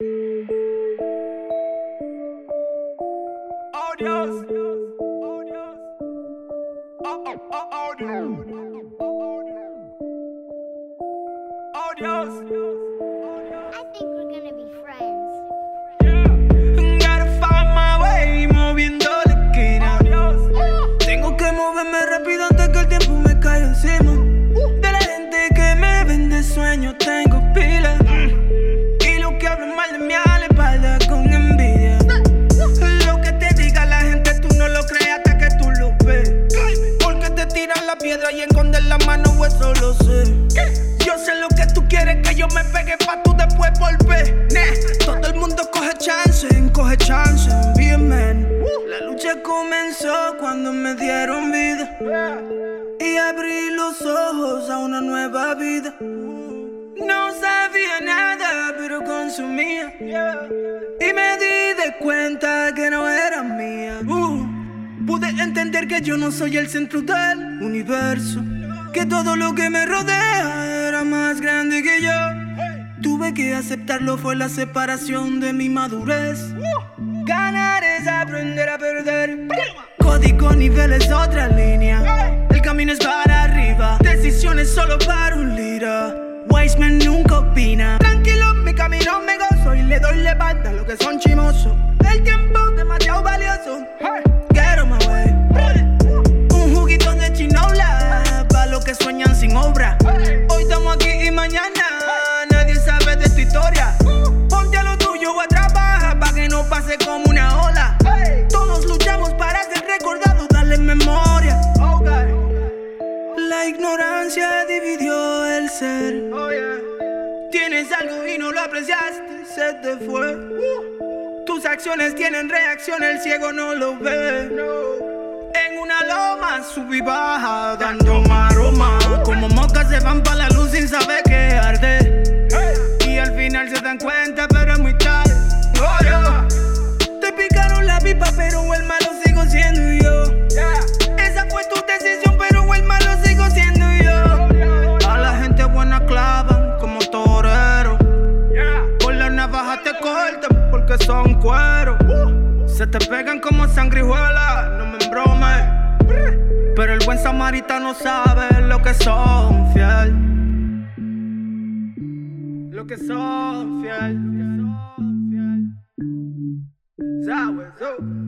Oh Dios. Oh Dios. Oh, oh, oh, oh Dios. Oh Dios. I think we're gonna be friends. Gotta find my way, moviendo la esquina. Tengo que moverme rápido antes que el tiempo me esconden la mano, eso lo sé. Yo sé lo que tú quieres que yo me pegue pa' tú después volver. Nah, Todo el mundo coge chance, coge chance, bien man. La lucha comenzó cuando me dieron vida. Y abrí los ojos a una nueva vida. No sabía nada, pero consumía. Y me di de cuenta que no era pude entender que yo no soy el centro del universo. Que todo lo que me rodea era más grande que yo. Tuve que aceptarlo, fue la separación de mi madurez. Ganar es aprender a perder. Código nivel es otra línea. El camino es para arriba. Decisiones solo para un lira. Wiseman nunca opina. Tranquilo, mi camino me gozo y le doy levanta a los que son chimosos. El tiempo demasiado valioso. Hoy estamos aquí y mañana nadie sabe de tu historia. Ponte a lo tuyo o a trabajar pa' que no pase como una ola. Todos luchamos para ser recordados, darle memoria. La ignorancia dividió el ser. Tienes algo y no lo apreciaste, se te fue. Tus acciones tienen reacción, el ciego no lo ve. En una loma subí baja, dando pero el malo sigo siendo yo. Esa fue tu decisión, pero el malo sigo siendo yo. A la gente buena clavan como torero. Por la navaja te cortan porque son cuero. Se te pegan como sangrijuela, no me embromes. Pero el buen samaritano sabe lo que son fiel. Lo que son fiel. Sabes, oh.